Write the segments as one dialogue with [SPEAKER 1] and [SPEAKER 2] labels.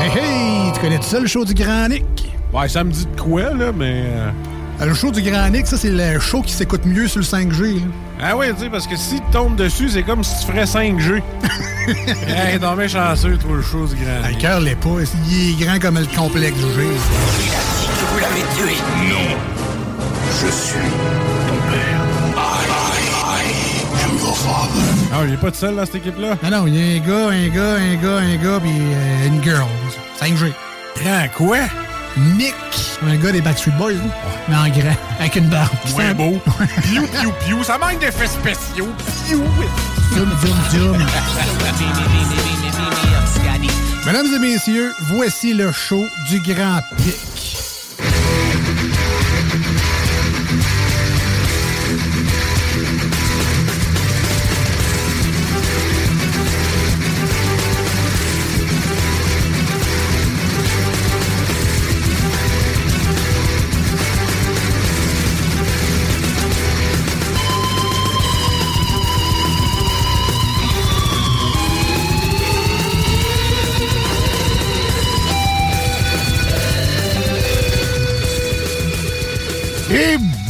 [SPEAKER 1] Hey hey, tu connais tout ça le show du Grand Nick?
[SPEAKER 2] Ouais, ça me dit de quoi, là, mais. euh,
[SPEAKER 1] Le show du Grand Nick, ça c'est le show qui s'écoute mieux sur le 5G. là.
[SPEAKER 2] Ah oui, tu sais, parce que si tu tombes dessus, c'est comme si tu ferais 5G. hey, t'es bien chanceux, toi, le show du grand.
[SPEAKER 1] Ah, Le cœur l'est pas. Il est grand comme le complexe du G.
[SPEAKER 3] que vous l'avez tué. Non. Je suis ton père. I, I am your father.
[SPEAKER 2] Ah, il est pas tout seul dans cette équipe-là?
[SPEAKER 1] Ah non, il y a un gars, un gars, un gars, un gars, puis euh, une girl. 5G.
[SPEAKER 2] Grand quoi?
[SPEAKER 1] Nick. Un gars des Backstreet Boys, là. mais en grand, avec une barbe.
[SPEAKER 2] Moins beau. Piou, piou, piou. Ça manque d'effets spéciaux. Piou.
[SPEAKER 1] Zoom, zoom, zoom. Mesdames et messieurs, voici le show du Grand Pic.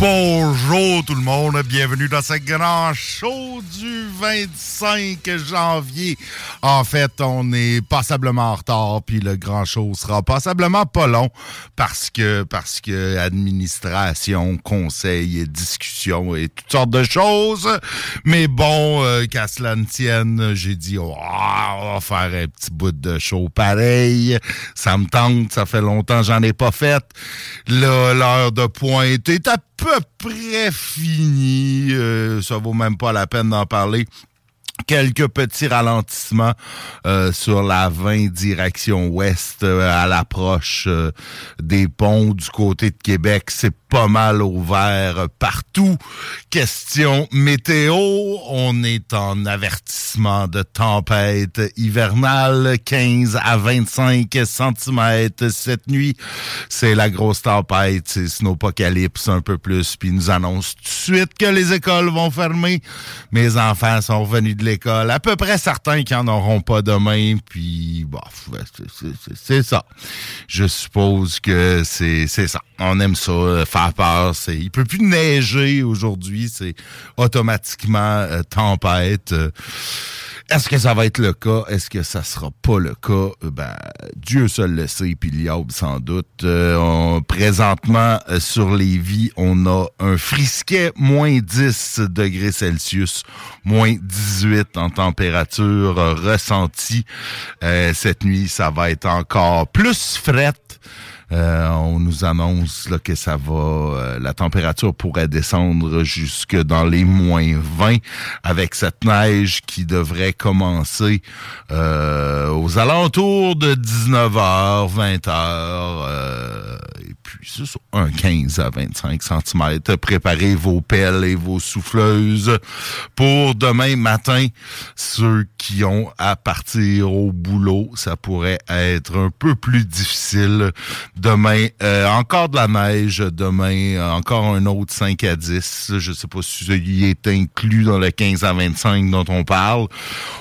[SPEAKER 4] Et bonjour tout le monde, bienvenue dans ce grand show du 25 janvier. En fait, on est passablement en retard, puis le grand show sera passablement pas long parce que parce que administration, conseil, discussion et toutes sortes de choses. Mais bon, euh, qu'à cela ne tienne, j'ai dit oh, on va faire un petit bout de show pareil. Ça me tente, ça fait longtemps j'en ai pas fait. Là, l'heure de pointe est à peu près finie. Euh, ça vaut même pas la peine d'en parler quelques petits ralentissements euh, sur la 20 direction ouest euh, à l'approche euh, des ponts du côté de Québec. C'est pas mal ouvert partout. Question météo, on est en avertissement de tempête hivernale, 15 à 25 cm cette nuit. C'est la grosse tempête, c'est Snowpocalypse un peu plus, puis nous annonce tout de suite que les écoles vont fermer. Mes enfants sont revenus de l'école, à peu près certains qui en auront pas demain, puis bon, c'est- ça. Je suppose que c'est c'est ça. On aime ça, euh, faire peur. C'est, il peut plus neiger aujourd'hui, c'est automatiquement euh, tempête. Euh, Est-ce que ça va être le cas? Est-ce que ça sera pas le cas? Euh, Ben, Dieu seul le sait, puis Liaube sans doute. Euh, présentement, euh, sur les vies, on a un frisquet moins 10 degrés Celsius, moins 18 en température euh, ressentie. Euh, cette nuit, ça va être encore plus frette. Euh, on nous annonce là, que ça va, euh, la température pourrait descendre jusque dans les moins 20 avec cette neige qui devrait commencer euh, aux alentours de 19h, 20h. Un 15 à 25 cm. Préparez vos pelles et vos souffleuses pour demain matin. Ceux qui ont à partir au boulot, ça pourrait être un peu plus difficile. Demain, euh, encore de la neige. Demain, euh, encore un autre 5 à 10. Je sais pas si il est inclus dans le 15 à 25 dont on parle.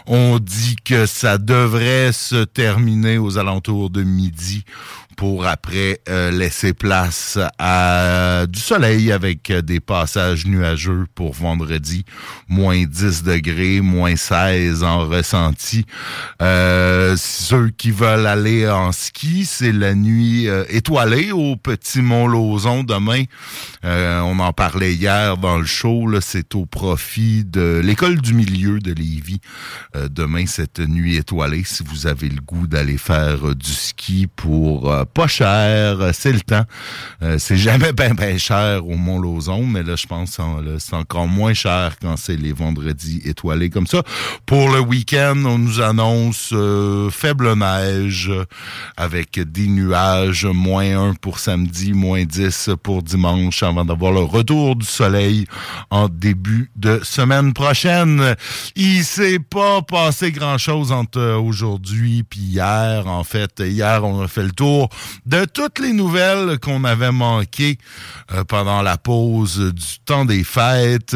[SPEAKER 4] On dit que ça devrait se terminer aux alentours de midi pour après laisser place à du soleil avec des passages nuageux pour vendredi. Moins 10 degrés, moins 16 en ressenti. ceux qui veulent aller en ski, c'est la nuit étoilée au Petit Mont-Lauzon demain. on en parlait hier dans le show. C'est au profit de l'école du milieu de Lévis. demain, cette nuit étoilée, si vous avez le goût d'aller faire du ski pour pas cher, c'est le temps. c'est jamais bien ben cher au Mont-Lauzon, mais là, je pense que c'est encore moins cher quand c'est les vendredis étoilés comme ça. Pour le week-end, on nous annonce faible neige avec des nuages, moins 1 pour samedi, moins 10 pour dimanche, avant d'avoir le retour du soleil en début de semaine prochaine. Il s'est pas passé grand-chose entre aujourd'hui puis hier. En fait, hier, on a fait le tour de toutes les nouvelles qu'on avait manquées euh, pendant la pause du temps des fêtes.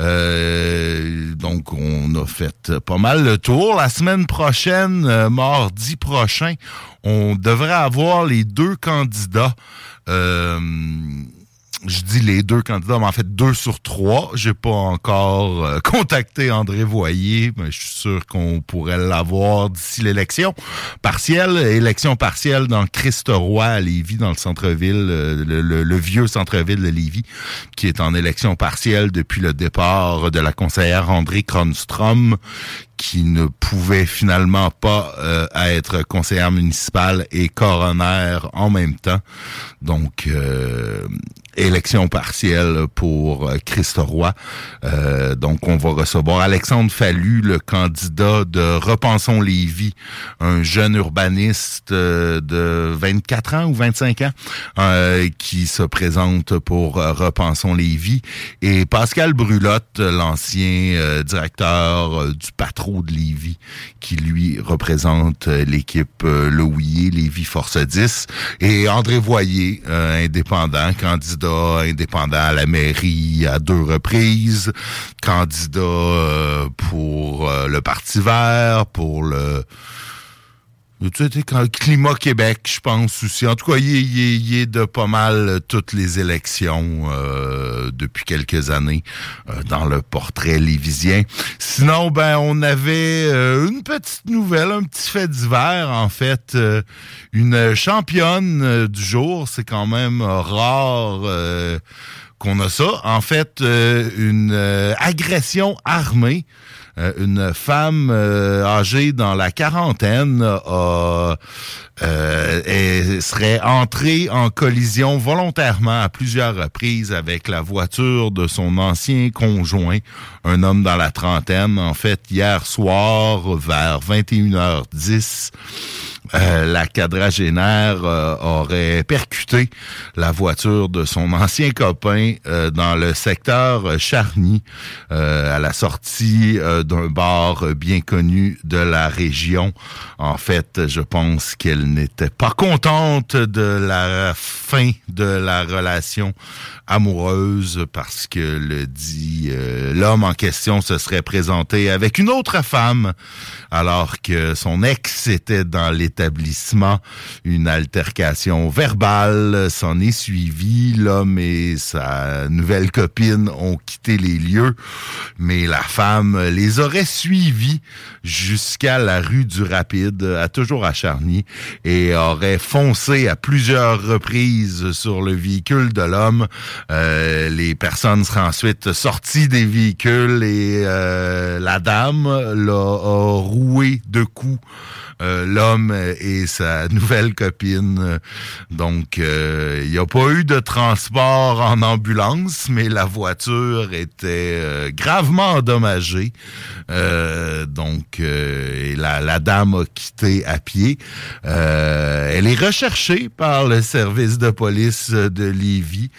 [SPEAKER 4] Euh, donc, on a fait pas mal le tour. La semaine prochaine, euh, mardi prochain, on devrait avoir les deux candidats je dis les deux candidats, mais en fait deux sur trois. J'ai pas encore euh, contacté André Voyer, mais je suis sûr qu'on pourrait l'avoir d'ici l'élection partielle. Élection partielle dans Christ-Roi à Lévis, dans le centre-ville, euh, le, vieux centre-ville de Lévis, qui est en élection partielle depuis le départ de la conseillère André Kronstrom, qui ne pouvait finalement pas euh, être conseillère municipale et coroner en même temps. Donc, élection partielle pour euh, Christ Roy. Euh, donc, on va recevoir Alexandre Fallu, le candidat de Repensons Lévis, un jeune urbaniste euh, de 24 ans ou 25 ans qui se présente pour Repensons Lévis. Et Pascal Brulotte, l'ancien directeur du patro de Lévis, qui lui représente l'équipe Louis Lévis Force 10. Et André Voyer, indépendant, candidat indépendant à la mairie à deux reprises, candidat euh, pour euh, le Parti vert, pour le Climat Québec, je pense aussi. En tout cas, il est, de pas mal toutes les élections euh, depuis quelques années dans le portrait lévisien. Sinon, ben, on avait une petite nouvelle, un petit fait divers, en fait. une championne du jour, c'est quand même rare qu'on a ça. En fait, une agression armée euh, une femme euh, âgée dans la quarantaine a euh, serait entrée en collision volontairement à plusieurs reprises avec la voiture de son ancien conjoint, un homme dans la trentaine. En fait, hier soir, vers 21h10, euh, la quadragénaire euh, aurait percuté la voiture de son ancien copain euh, dans le secteur Charny, à la sortie d'un bar bien connu de la région. En fait, je pense qu'elle n'était pas contente de la fin de la relation amoureuse parce que le dit l'homme en question se serait présenté avec une autre femme alors que son ex était dans l'établissement. Une altercation verbale s'en est suivie. L'homme et sa nouvelle copine ont quitté les lieux, mais la femme les aurait suivis jusqu'à la rue du Rapide, à toujours à Charny, et aurait foncé à plusieurs reprises sur le véhicule de l'homme. Euh, les personnes seraient ensuite sorties des véhicules et euh, la dame l'a roulé de coups euh, l'homme et sa nouvelle copine. Donc, euh, il n'y a pas eu de transport en ambulance, mais la voiture était euh, gravement endommagée. Donc, la, la, dame a quitté à pied. elle est recherchée par le service de police de Lévis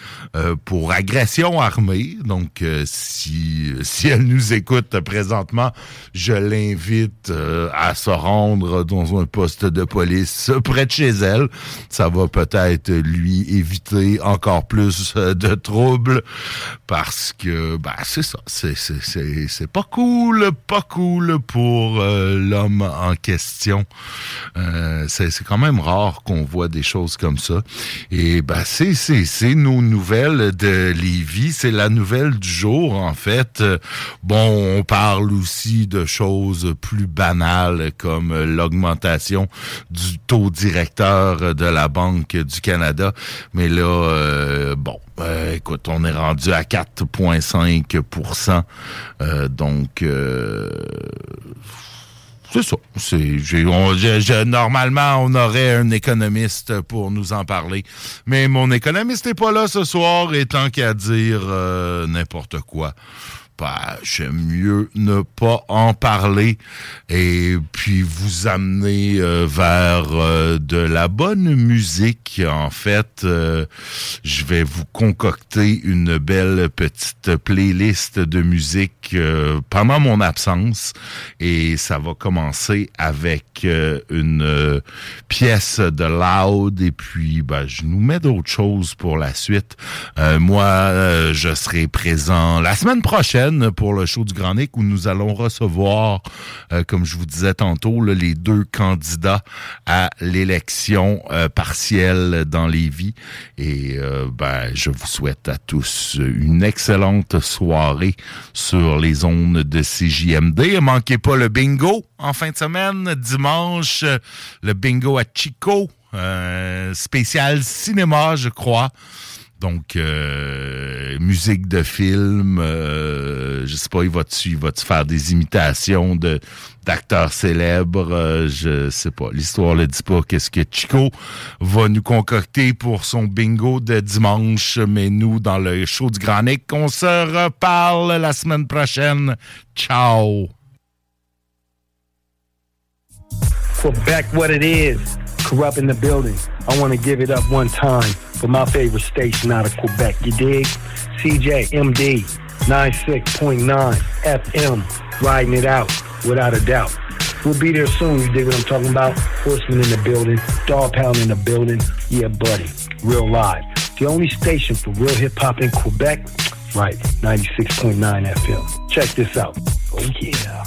[SPEAKER 4] pour agression armée. Donc, si, si elle nous écoute présentement, je l'invite à se rendre dans un poste de police près de chez elle. Ça va peut-être lui éviter encore plus de troubles parce que, ben, c'est ça. C'est pas cool, pas cool pour l'homme en question. c'est quand même rare qu'on voit des choses comme ça. Et ben, c'est nos nouvelles de Lévis. C'est la nouvelle du jour, en fait. Bon, on parle aussi de choses plus banales comme l'augmentation du taux directeur de la Banque du Canada. Mais là, euh, bon, euh, écoute, on est rendu à 4,5% euh, Donc, c'est ça. Normalement, on aurait un économiste pour nous en parler. Mais mon économiste n'est pas là ce soir et tant qu'à dire n'importe quoi bah, j'aime mieux ne pas en parler et puis vous amener euh, vers euh, de la bonne musique. En fait, euh, je vais vous concocter une belle petite playlist de musique pendant mon absence et ça va commencer avec une pièce de Loud et puis bah, je nous mets d'autres choses pour la suite. moi, je serai présent la semaine prochaine pour le show du Grand Nick où nous allons recevoir, euh, comme je vous disais tantôt, les deux candidats à l'élection euh, partielle dans les vies. Et euh, ben, je vous souhaite à tous une excellente soirée sur les ondes de CJMD. Manquez pas le bingo en fin de semaine, dimanche, le bingo à Chico, spécial cinéma, je crois. Donc, euh, musique de film, euh, je sais pas, il va-tu va faire des imitations d'acteurs célèbres, euh, je sais pas. L'histoire le dit pas qu'est-ce que Chico va nous concocter pour son bingo de dimanche, mais nous, dans le show du Grand Nick, on se reparle la semaine prochaine. Ciao!
[SPEAKER 5] back what it is. Corrupt in the building. I want to give it up one time for my favorite station out of Quebec. You dig? CJMD 96.9 FM, riding it out without a doubt. We'll be there soon. You dig what I'm talking about? Horseman in the building, Dog Pound in the building. Yeah, buddy. Real live. The only station for real hip hop in Quebec? Right, 96.9 FM. Check this out. Oh, yeah.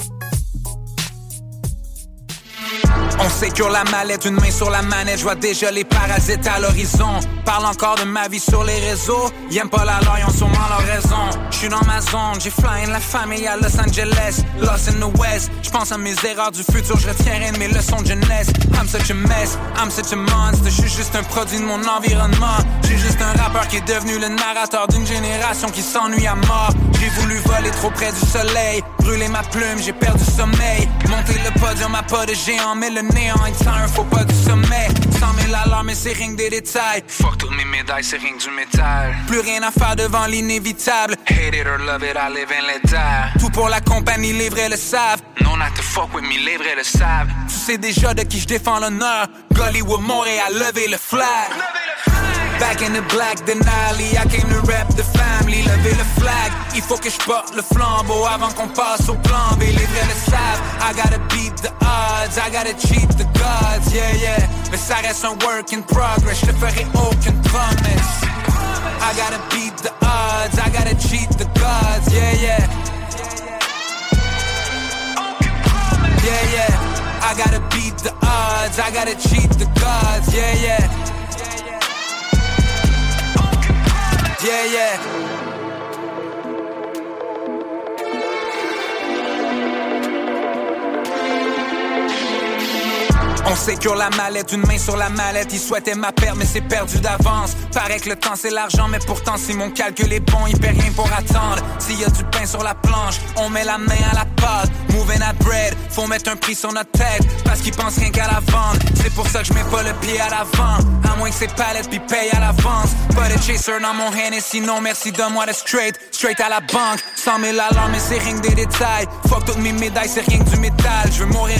[SPEAKER 6] Sécure la mallette, une main sur la manette, je vois déjà les parasites à l'horizon. Parle encore de ma vie sur les réseaux, y'aiment pas la loi, ils ont sûrement leur raison. J'suis dans ma zone, j'ai fly in la famille à Los Angeles, Lost in the West. J'pense à mes erreurs du futur, je retiendrai de mes leçons de jeunesse. I'm such a mess, I'm such a monster, j'suis juste un produit de mon environnement. J'suis juste un rappeur qui est devenu le narrateur d'une génération qui s'ennuie à mort. J'ai voulu voler trop près du soleil, brûler ma plume, j'ai perdu sommeil. Monter le podium à pas de géant, mais le néant est un faut pas du sommet. 100 000 alarmes, mais c'est rien des détails. Fuck toutes mes médailles, c'est rien du métal. Plus rien à faire devant l'inévitable. Hate it or love it, I live in l'état. Tout pour la compagnie, les vrais le savent. Non, not to fuck with me, les vrais le savent. Tu sais déjà de qui je défends l'honneur. Gollywood, Montréal, lever le flag. Back in the black Denali, I came to rap the family, que je porte le flambeau avant qu'on passe au plan B. Les vrais le savent. I gotta beat the odds, I gotta cheat the gods, yeah, yeah. Mais ça reste un work in progress, je te ferai aucune promesse. I gotta beat the odds, I gotta cheat the gods, yeah, yeah. Yeah, yeah. I gotta beat the odds, I gotta cheat the gods, yeah, yeah. Yeah, yeah. On sécure la mallette, une main sur la mallette. Il souhaitait ma perte, mais c'est perdu d'avance. Paraît que le temps c'est l'argent, mais pourtant si mon calcul est bon, il perd rien pour attendre. S'il y a du pain sur la planche, on met la main à la pâte. Moving at bread, faut mettre un prix sur notre tête, parce qu'ils pensent rien qu'à la vente. C'est pour ça que je mets pas le pied à l'avant, à moins que ces palettes puis paye à l'avance. Pas de chaser dans mon hand et sinon merci donne-moi de straight, straight à la banque. 100 000 alarmes, mais c'est rien que des détails. Fuck toutes mes médailles, c'est rien que du métal. Je veux mourir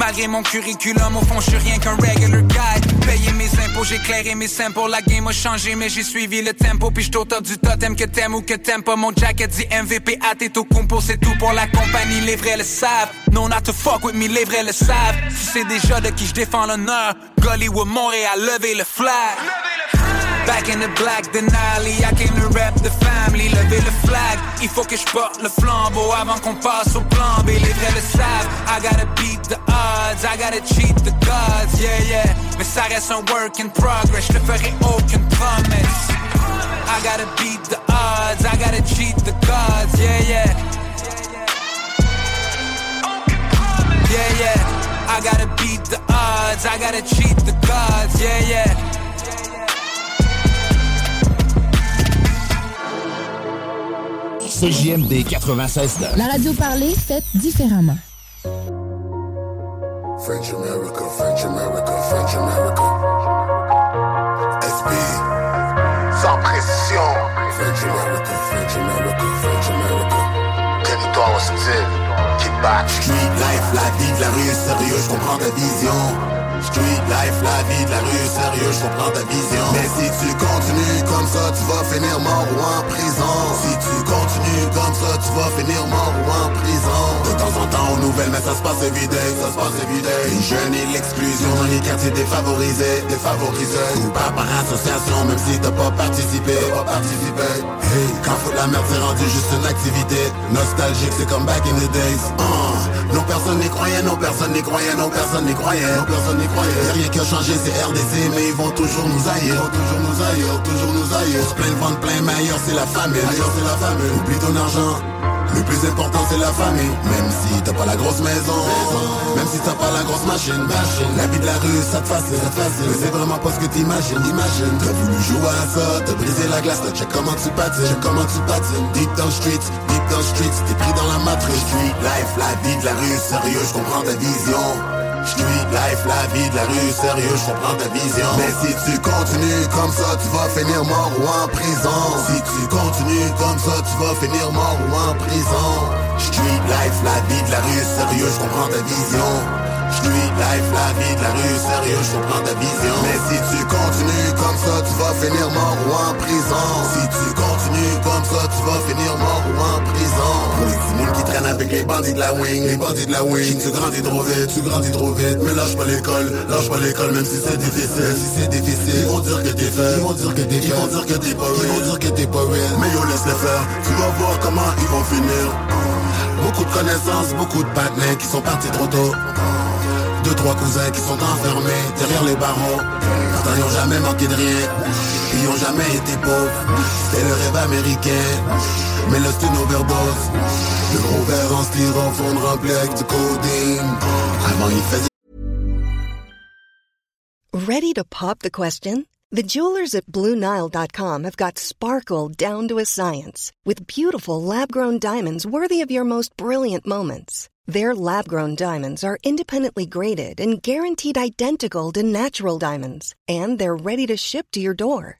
[SPEAKER 6] malgré mon curriculum au fond, je suis rien qu'un regular guy. Payer mes impôts, j'ai mes pour La game a changé, mais j'ai suivi le tempo. Puis j't'au top du totem que t'aimes ou que t'aimes pas. Mon jacket dit MVP à tes tout compo, c'est tout pour la compagnie. Les vrais le savent. No, not to fuck with me, les vrais le savent. Tu sais déjà de qui je défends l'honneur. Gollywood, Montréal, lever le flag. Back in the black Denali, I came to rap the family, lever le flag. Il faut que je porte le flambeau avant qu'on passe au plan B. Les vrais le savent, I gotta beat the odds, I gotta cheat the gods, yeah, yeah. Mais ça reste un work in progress, je ferai aucune promesse. I gotta beat the odds, I gotta cheat the gods, yeah, yeah. Yeah, yeah. I gotta beat the odds, I gotta cheat the gods, yeah, yeah.
[SPEAKER 7] CJMD 96
[SPEAKER 8] La radio parlée, faite différemment.
[SPEAKER 9] French America, French America, French America. SB. Sans pression. French America, French America, French America. Territoire hostile. Kickback.
[SPEAKER 10] Street life, la vie de la rue, sérieux, je comprends ta vision. Street life, la vie de la rue, sérieux, je comprends ta vision. Mais si tu continues comme ça, tu vas finir mort ou en prison. Si tu continues comme ça, tu vas finir mort ou en prison. De temps en temps, aux nouvelles, mais ça se passe évidé, ça se passe évidé. Une jeune et l'exclusion dans les quartiers défavorisés, défavorisés. Pas par association, même si t'as pas participé, pas participé. Hey, quand faut la merde, c'est rendu juste une activité. Nostalgique, c'est comme back in the days. Uh, non, personne n'y croyait, non, personne n'y croyait, non, personne n'y croyait, non, personne n'y croyait. Rien qui a changé, c'est RDC, mais ils vont toujours nous haïr. Toujours nous haïr, toujours nous haïr. Plein de ventes, plein, mais ailleurs c'est la famille. Ailleurs c'est la famille. Ton argent. Le plus important c'est la famille. Même si t'as pas la grosse maison. Même si t'as pas la grosse machine. La vie de la rue ça te fascine. Mais c'est vraiment pas ce que t'imagines. Imagine T'as voulu jouer à ça T'as brisé la glace T'as check comment tu patines. Check comment tu patines. Deep down streets Deep down streets T'es pris dans la matrice. Street life La vie de la rue Sérieux je comprends ta vision. Street life, la vie de la rue, sérieux, je comprends ta vision. Mais si tu continues comme ça, tu vas finir mort ou en prison. Si tu continues comme ça, tu vas finir mort ou en prison. Street life, la vie de la rue, sérieux, je comprends ta vision. Street life, la vie de la rue, sérieux, je comprends ta vision. Mais si tu continues comme ça, tu vas finir mort ou en prison. Si tu continues comme ça, tu vas finir mort ou en prison. Pour les petits qui traînent avec les bandits de la wing, les bandits de la wing. Tu grandis trop vite, tu grandis trop vite. Mais lâche pas l'école, lâche pas l'école, même si c'est difficile. Si c'est difficile, ils vont dire que t'es fait, ils vont dire que t'es Ils vont dire que t'es pas real, ils vont dire que t'es pas real. Mais yo, laisse les faire, tu vas voir comment ils vont finir. Beaucoup de connaissances, beaucoup de partenaires qui sont partis trop tôt. Deux, trois cousins qui sont enfermés derrière les barreaux. Pourtant, ils ont jamais manqué de rien. Ils ont jamais été pauvres. C'était le rêve américain. Mais là, c'est overdose. Le gros verre en styrofoam rempli avec du. Avant, il faisait
[SPEAKER 11] Ready to pop the question? The jewelers at BlueNile.com have got sparkle down to a science with beautiful lab grown diamonds worthy of your most brilliant moments. Their lab grown diamonds are independently graded and guaranteed identical to natural diamonds, and they're ready to ship to your door.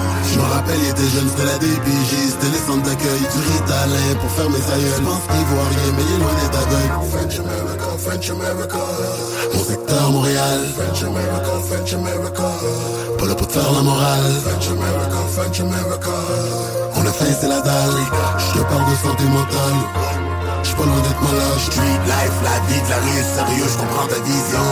[SPEAKER 10] Rappelle, il était jeune, c'était la DPJ, c'était les centres d'accueil, du ritalin pour faire mes aïeuls. Pense qu'il voit rien, mais il est loin d'être aveugle. French America, French America. Mon secteur Montréal. French America, French America. Pas là pour te faire la morale. French America, French America. On a faim, c'est la dalle. Je te parle de santé mentale. J'suis pas loin d'être malade. Street life, la vie de la rue, sérieux, je comprends ta vision.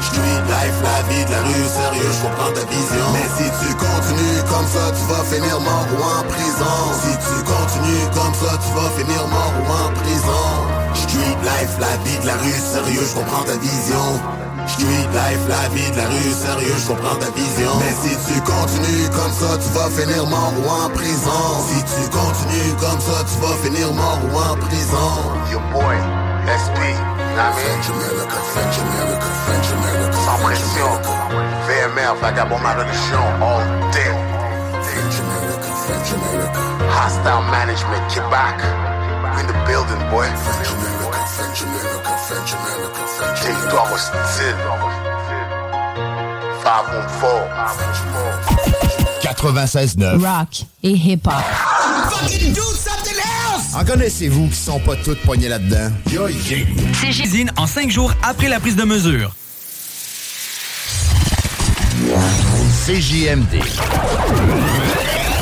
[SPEAKER 10] Street life, la vie de la rue, sérieux, je comprends ta vision. Mais si tu continues comme ça, tu vas finir mort ou en prison. Si tu continues comme ça, tu vas finir mort ou en prison. Street life, la vie de la rue, sérieux, je comprends ta vision. Street life, la vie de la rue, sérieux, je comprends ta vision. Mais si tu continues comme ça, tu vas finir mort ou en prison. Si tu continues comme ça, tu vas finir mort ou en prison.
[SPEAKER 9] Your boy, SP, French America, French America, French America. Sans pression, VMR, vagabond ma religion, all day. French America, French America. Hostile management, get back. We in the building, boy. French America. Territoire hostile. 514.
[SPEAKER 7] 96.9.
[SPEAKER 8] Rock et hip-hop.
[SPEAKER 7] Fucking do something else! En connaissez-vous qui sont pas toutes poignées là-dedans? Yo.
[SPEAKER 12] CGZine en 5 jours après la prise de mesure.
[SPEAKER 7] CJMD.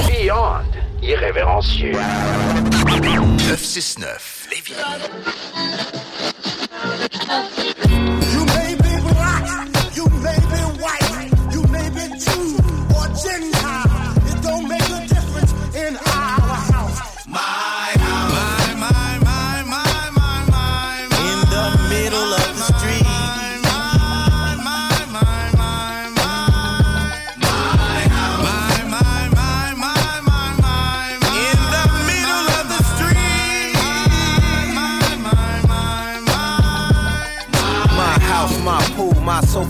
[SPEAKER 3] Beyond irrévérencieux.
[SPEAKER 7] 969. Lévis.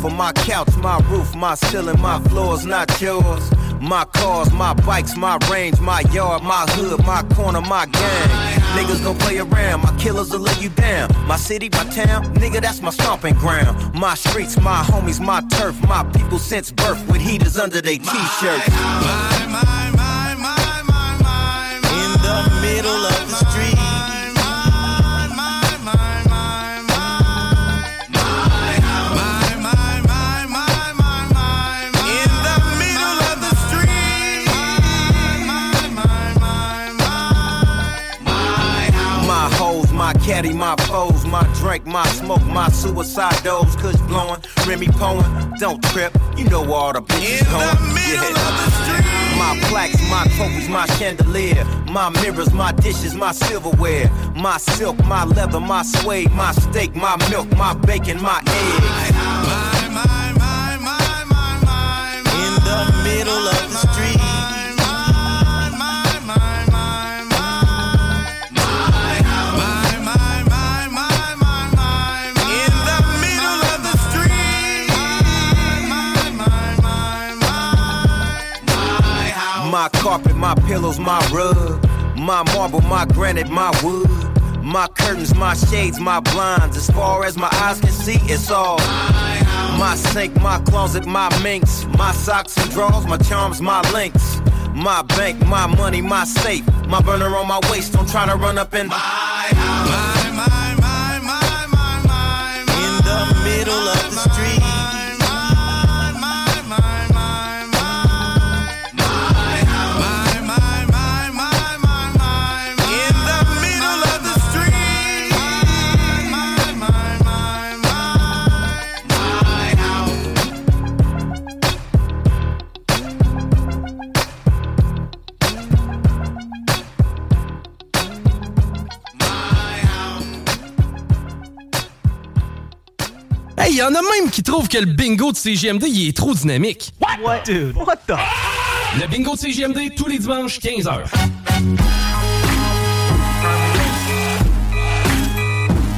[SPEAKER 13] Sofa, my couch, my roof, my ceiling, my floors, not yours. My cars, my bikes, my range, my yard, my hood, my corner, my gang. Niggas gon' play around, my killers will lay you down. My city, my town, nigga, that's my stomping ground. My streets, my homies, my turf, my people since birth with heaters under their t-shirts.
[SPEAKER 14] My
[SPEAKER 13] my my my my my
[SPEAKER 14] In the middle of the street.
[SPEAKER 13] My my foes, my drink, my smoke, my suicide dose, kush blowing, Remy Poen, don't trip, you know where all the bitches going. Yeah. My plaques, my trophies, my chandelier, my mirrors, my dishes, my silverware, my silk, my leather, my suede, my steak, my milk, my bacon, my eggs.
[SPEAKER 14] In the middle of
[SPEAKER 13] My carpet, my pillows, my rug, my marble, my granite, my wood. My curtains, my shades, my blinds. As far as my eyes can see, it's all. My sink, my closet, my minks. My socks and drawers, my charms, my links. My bank, my money, my safe. My burner on my waist, don't try to run up and.
[SPEAKER 14] In the middle of the street.
[SPEAKER 12] Hey, y en a même qui trouvent que le bingo de CGMD il est trop dynamique. What? Dude, what the? Le bingo de CGMD tous les dimanches 15h.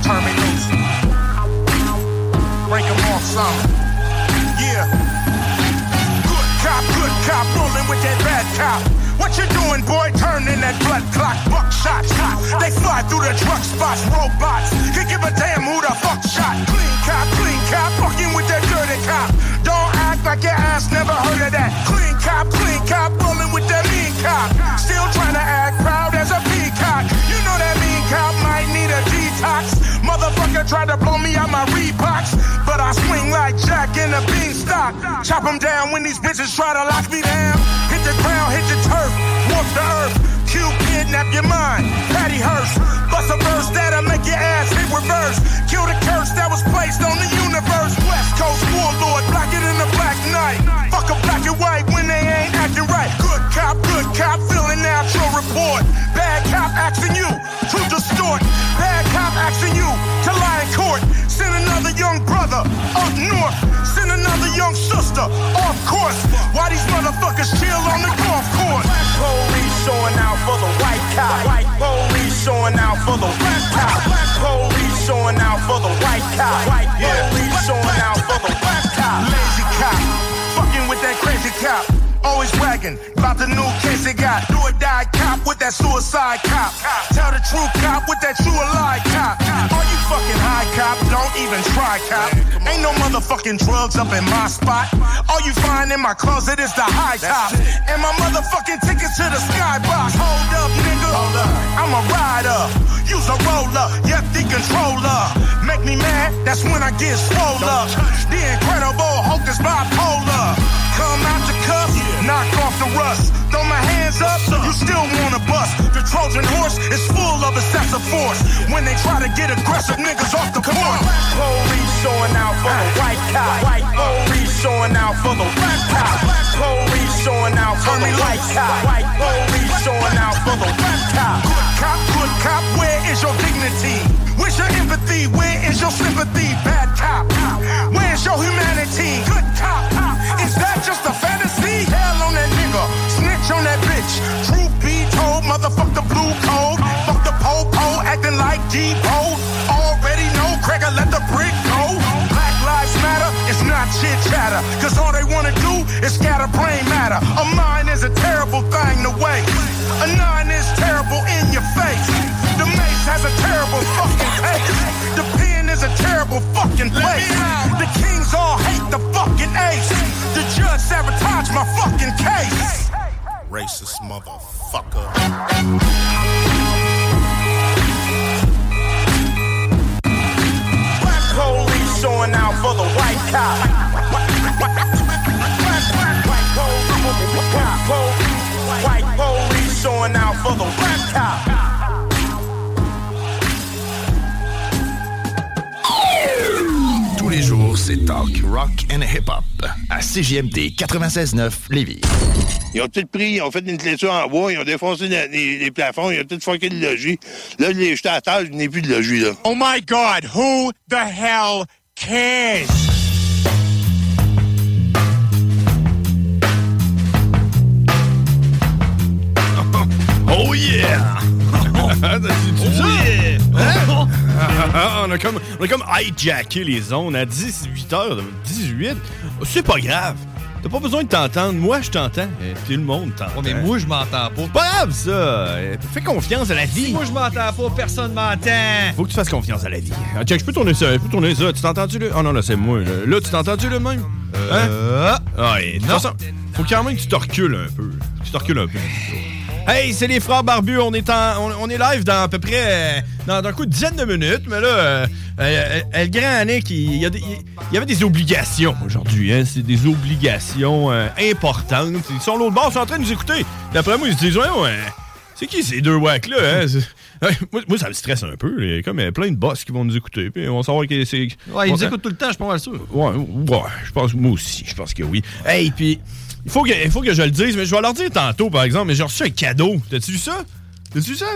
[SPEAKER 15] Terminals. Break 'em off some. Yeah. Good cop, good cop, rolling with that bad cop. What you doing, boy? Turning that blood clock, They fly through the truck spots, robots. Can give a damn who the fuck shot. Clean cop, clean cop, fucking with that dirty cop. Don't act like your ass never heard of that. Clean cop, clean cop, rolling with that mean cop. Still trying to act proud as a peacock. You know that mean cop might need a detox. Motherfucker tried to blow me out my Reeboks, but I swing like Jack in a beanstalk. Chop 'em down when these bitches try to lock me down. Hit the ground, hit the turf, warp the earth kidnap your mind. Patty Hearst, bust a verse that'll make your ass hit reverse. Kill the curse that was placed on the universe. West Coast warlord, blacker in the black night. Fuck a black and white when they ain't acting right. Good cop, good cop, filling out your report. Bad cop asking you to distort. Bad cop asking you to lie in court. Send another young brother up north. Send another young sister off course. Why these motherfuckers chill on the golf
[SPEAKER 16] course? showing out for the white cop. White police showing out for the black cop. Black police showing out for the white cop. White police showing out for the black cop.
[SPEAKER 15] Lazy cop, fucking with that crazy cop. Always wagging about the new case they got. Do or die cop with that suicide cop. Tell the true cop with that true alive cop. Are you fucking high cop? Don't even try cop. Motherfucking drugs up in my spot. All you find in my closet is the high top. And my motherfucking ticket to the skybox. Hold up, nigga. I'm a rider. Use a roller. Yep, the controller. Make me mad, that's when I get swole up. The incredible Hulk is bipolar. Come out the cuff, knock off the rust. Throw my hands up, you still wanna bust. The Trojan horse is full of excessive force. When they try to get aggressive, niggas off the board. Police showing out for the white cop. White police showing out for the white cop. Police showing out for the white cop. White police showing out for the white cop. Good cop, good cop, where is your dignity? Where's your empathy? Where is your sympathy? Bad cop, where's your humanity? Good cop, is that just a fantasy? Hell on that nigga, snitch on that bitch. Truth be told, motherfuck the blue code. Fuck the po-po, acting like G-Pole. Already know, Craig, let the brick not chit chatter. Cause all they wanna do is scatter brain matter. A mind is a terrible thing to waste. A nine is terrible in your face. The mace has a terrible fucking taste. The pen is a terrible fucking place. The kings all hate the fucking ace. The judge sabotaged my fucking case.
[SPEAKER 4] Racist motherfucker.
[SPEAKER 15] Black police showing out for the white cop. White police showing out for the white cop.
[SPEAKER 17] Tous les jours, c'est talk, rock and hip-hop à CJMD 96.9 Lévis.
[SPEAKER 18] Ils ont tout pris, ils ont fait une clôture en bois, ils ont défoncé les plafonds, ils ont tout fucké le logis. Là, je l'ai jeté à terre, je n'ai plus de logis, là.
[SPEAKER 15] Oh my God, who the hell cares?
[SPEAKER 2] Oh yeah! Ça? Hein? on, a comme, on a comme hijacké les zones à 18h. 18? C'est pas grave. T'as pas besoin de t'entendre. Moi, je t'entends. Euh, Tout le monde t'entend.
[SPEAKER 19] mais moi, je m'entends pas.
[SPEAKER 2] Pas grave, ça. Euh, Fais confiance à la vie.
[SPEAKER 19] Si moi, je m'entends pas, personne m'entend.
[SPEAKER 2] Faut que tu fasses confiance à la vie. Ah, check, je peux tourner ça. Je peux tourner ça. Tu t'entends-tu, là? Oh non, là, c'est moi. Là, Là, tu t'entends-tu, là, de même? Hein? Ah, et de toute
[SPEAKER 19] non.
[SPEAKER 2] façon, faut quand même que tu te recules un peu. Tu te recules un peu. Hey, c'est les frères barbus. On est, en, on, on est live dans à peu près euh, dans, dans un coup de dizaine de minutes. Mais là, euh, euh, euh, le grand il, il y a des- il- y avait des obligations aujourd'hui. Hein? C'est des obligations importantes. Ils sont l'autre bord, ils sont en train de nous écouter. D'après moi, ils se disent, ouais, ouais, c'est qui ces deux wacks-là? Hein? C'est- Ouais, moi, moi, ça me stresse un peu. Il y a comme plein de boss qui vont nous écouter. Puis on va savoir que c'est.
[SPEAKER 19] Ouais, ils nous écoutent tout le temps, je suis pas mal sûr.
[SPEAKER 2] Ouais, ouais, je pense, moi aussi, je pense que oui. Hey, puis, il faut que, il faut que je le dise, mais je vais leur dire tantôt, par exemple, mais j'ai reçu un cadeau. T'as-tu vu ça? T'as-tu vu ça?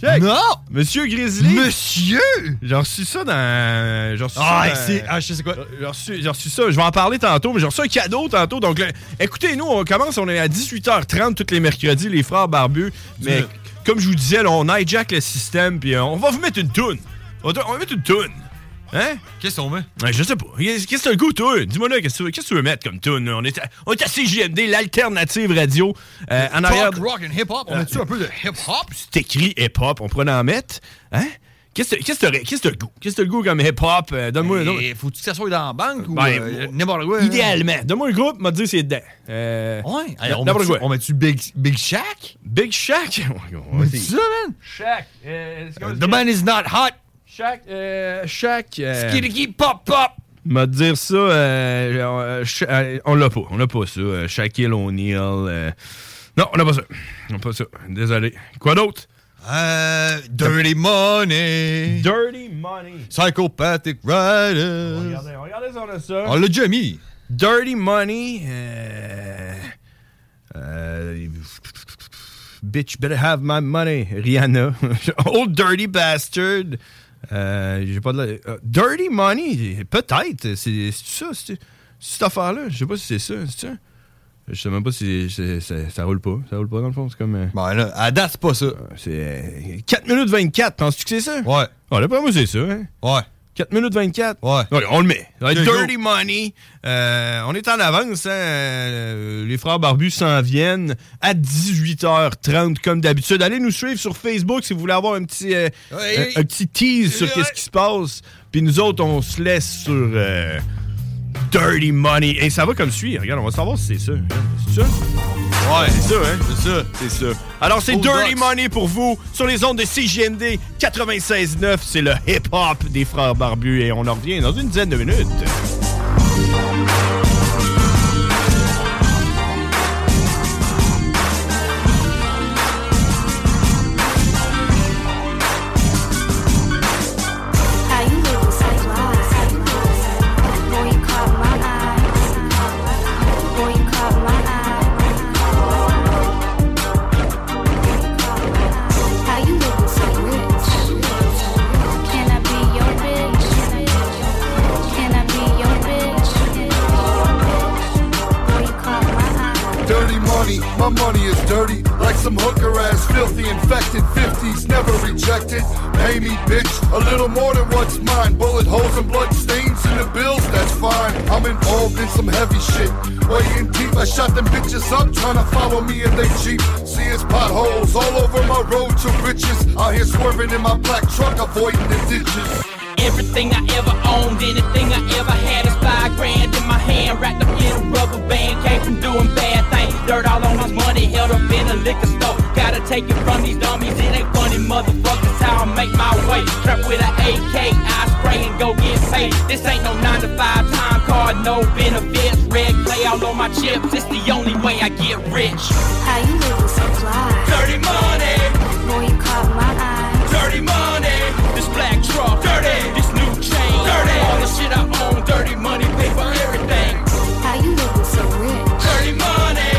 [SPEAKER 2] Check.
[SPEAKER 19] Non!
[SPEAKER 2] Monsieur Grizzly.
[SPEAKER 19] Monsieur!
[SPEAKER 2] J'ai reçu ça dans. J'ai reçu
[SPEAKER 19] Ah,
[SPEAKER 2] ça dans-
[SPEAKER 19] ah, je sais quoi.
[SPEAKER 2] J'ai reçu, j'ai reçu ça, je vais en parler tantôt, mais j'ai reçu un cadeau tantôt. Donc, là, écoutez, nous, on commence, on est à 18h30 tous les mercredis, les frères barbus. Mais, comme je vous disais, là, on hijack le système, puis euh, on va vous mettre une toune. On va, on va mettre une toune. Hein?
[SPEAKER 19] Qu'est-ce qu'on met?
[SPEAKER 2] Ouais, je sais pas. Qu'est-ce que t'as le goût, toi? Dis-moi là, qu'est-ce que tu veux- mettre comme tune? là? On est à, on est à CJMD, l'alternative radio. Euh, en arrière.
[SPEAKER 19] Talk, rock and hip-hop. On met-tu un peu de hip-hop?
[SPEAKER 2] C'est écrit hip-hop, on pourrait en mettre. Hein? Qu'est-ce que t'as le goût? Qu'est-ce que t'as le goût comme hip-hop? Euh, Donne-moi un
[SPEAKER 19] Et Faut-tu que ça soit dans la banque ou
[SPEAKER 2] Ben,
[SPEAKER 19] euh, n'importe quoi?
[SPEAKER 2] Idéalement. Donne-moi un groupe, m'a dit c'est dedans. Euh,
[SPEAKER 19] Ouais. Hey, on
[SPEAKER 2] n'importe
[SPEAKER 19] met-tu-
[SPEAKER 2] quoi.
[SPEAKER 19] on met-tu Big, Big Shack?
[SPEAKER 2] Big Shack?
[SPEAKER 19] On ça, man?
[SPEAKER 2] Shack.
[SPEAKER 19] The man is not hot.
[SPEAKER 2] Shack. Euh, Shack. euh,
[SPEAKER 19] Skidiki pop pop.
[SPEAKER 2] M'a dire ça, euh, euh, euh, on l'a pas, on l'a pas ça. Shaquille O'Neal. non, on n'a pas ça. On n'a pas ça. Désolé. Quoi d'autre?
[SPEAKER 19] Euh, Dirty Money.
[SPEAKER 2] Dirty Money.
[SPEAKER 19] Psychopathic Riders.
[SPEAKER 2] Regardez, regardez ça, on a ça.
[SPEAKER 19] On l'a déjà mis.
[SPEAKER 2] Dirty Money. euh, euh, bitch, better have my money. Rihanna. Old Dirty Bastard. Euh, J'ai pas de la- euh, Dirty Money, peut-être. C'est ça, c'est cette affaire-là. Je sais pas si c'est ça. C'est ça? Je sais même pas si c'est- c'est- ça roule pas. Ça roule pas dans le fond. C'est comme. euh,
[SPEAKER 19] Ben là, à date, c'est pas ça.
[SPEAKER 2] c'est euh, 4 minutes 24. Penses-tu que c'est ça?
[SPEAKER 19] Ouais.
[SPEAKER 2] Ah, d'après moi, c'est ça. Hein?
[SPEAKER 19] Ouais.
[SPEAKER 2] 4 minutes 24?
[SPEAKER 19] Ouais.
[SPEAKER 2] on le met. Dirty
[SPEAKER 19] go.
[SPEAKER 2] Money. Euh, on est en avance. hein. Euh, Les frères barbus s'en viennent à 18h30 comme d'habitude. Allez nous suivre sur Facebook si vous voulez avoir un petit, euh,
[SPEAKER 19] Ouais.
[SPEAKER 2] un, un petit tease sur
[SPEAKER 19] Ouais.
[SPEAKER 2] qu'est-ce qui se passe. Puis nous autres, on se laisse sur euh, Dirty Money. Et ça va comme suit. Regarde, on va savoir si c'est ça. C'est ça? Ouais, c'est ça, hein? C'est ça, c'est ça. Alors, c'est Dirty. Money pour vous sur les ondes de CGMD 96.9. C'est le hip-hop des frères barbus et on en revient dans une dizaine de minutes.
[SPEAKER 20] Pay me, bitch, a little more than what's mine. Bullet holes and blood stains in the bills, that's fine. I'm involved in some heavy shit. Weighing deep, I shot them bitches up, trying to follow me in they Jeep. See it's potholes all over my road to riches. Out here swerving in my black truck, avoiding the ditches.
[SPEAKER 21] Everything I ever owned, anything I ever had is five grand in my hand, wrapped up in a rubber band. Came from doing bad things, dirt all on my money, held up in a liquor store. Gotta take it from these dummies, it ain't funny, motherfuckers. How I make my way, trap with an AK, I spray and go get paid. This ain't no nine to five time card, no benefits. Red clay all on my chips, it's the only way I get rich.
[SPEAKER 22] How you living so fly?
[SPEAKER 21] Dirty money,
[SPEAKER 22] Boy, you caught my eye.
[SPEAKER 21] Dirty money. This black truck, dirty. This new chain, dirty. All the shit I own, dirty money, pay for everything.
[SPEAKER 22] How you living so rich?
[SPEAKER 21] Dirty money,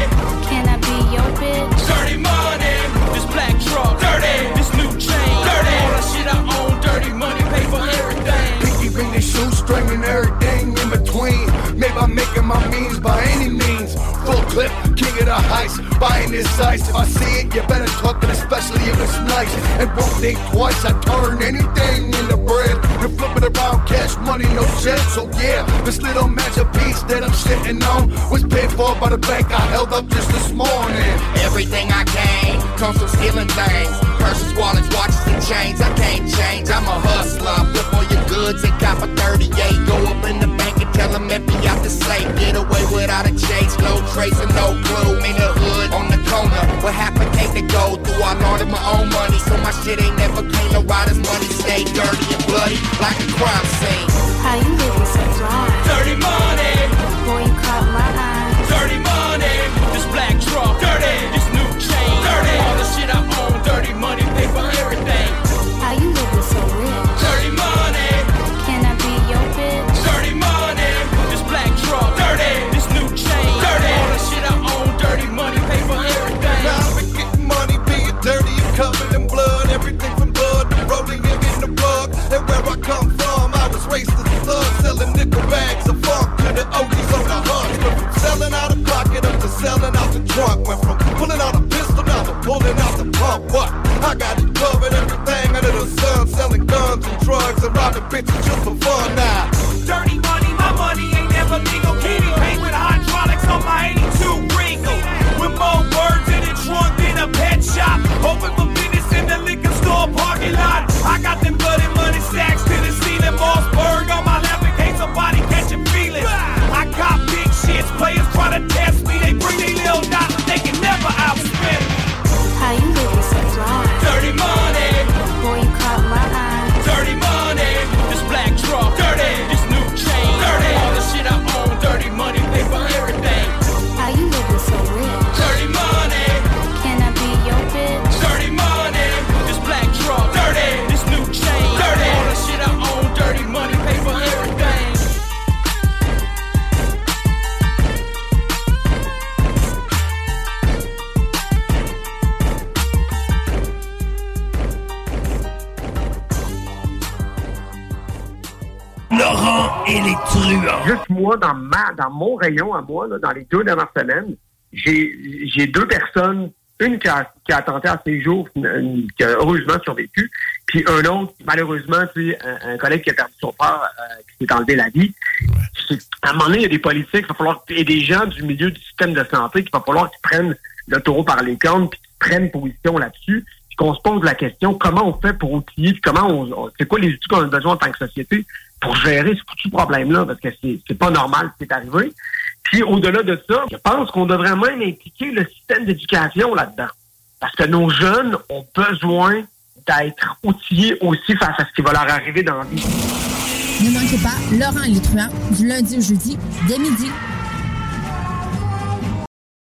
[SPEAKER 22] Can I be your bitch?
[SPEAKER 21] dirty money. This black truck, dirty. This new chain, dirty. All the shit I own, dirty money, pay for everything.
[SPEAKER 20] Pinky ring and shoestring and everything in between. Maybe I'm making my means by any means. Full clip, king of the heist, buying this ice. If I see it, you better talk it, especially if it's nice. And won't think twice, I turn anything into bread. And flip it around, cash money, no shit. So yeah, this little masterpiece that I'm sitting on was paid for by the bank I held up just this morning.
[SPEAKER 23] Everything I gain comes from stealing things. Purses, wallets, watches, and chains. I can't change. I'm a hustler. Flip all your goods and cop a 38. Go up in the bank and tell them empty out the safe. Get away without a chase. No trace and no clue. In the hood, on the corner. What happened ain't to go through. I laundered my own money. So my shit ain't never clean. The riders' money stay dirty and bloody. Like a crime scene.
[SPEAKER 22] How you living so fly?
[SPEAKER 21] Dirty money,
[SPEAKER 22] Boy, you caught my eye.
[SPEAKER 21] dirty money. This black truck,
[SPEAKER 24] moi, dans, ma, dans mon rayon à moi, là, dans les deux dernières semaines, j'ai deux personnes, une qui a, qui a tenté à ses jours, une- qui a heureusement survécu, puis un autre, malheureusement, tu sais, un, un collègue qui a perdu son père, euh, qui s'est enlevé la vie. À un moment donné, il y a des politiques, il va falloir, et des gens du milieu du système de santé qu'il va falloir qu'ils prennent le taureau par les cornes, puis qu'ils prennent position là-dessus, puis qu'on se pose la question, comment on fait pour outiller, puis comment on, on- c'est quoi les outils qu'on a besoin en tant que société pour gérer ce foutu problème-là, parce que c'est, pas normal ce qui est arrivé. Puis au-delà de ça, je pense qu'on devrait même impliquer le système d'éducation là-dedans. Parce que nos jeunes ont besoin d'être outillés aussi face à ce qui va leur arriver dans la vie.
[SPEAKER 8] Ne manquez pas Laurent Les Truands, du lundi au jeudi, dès midi,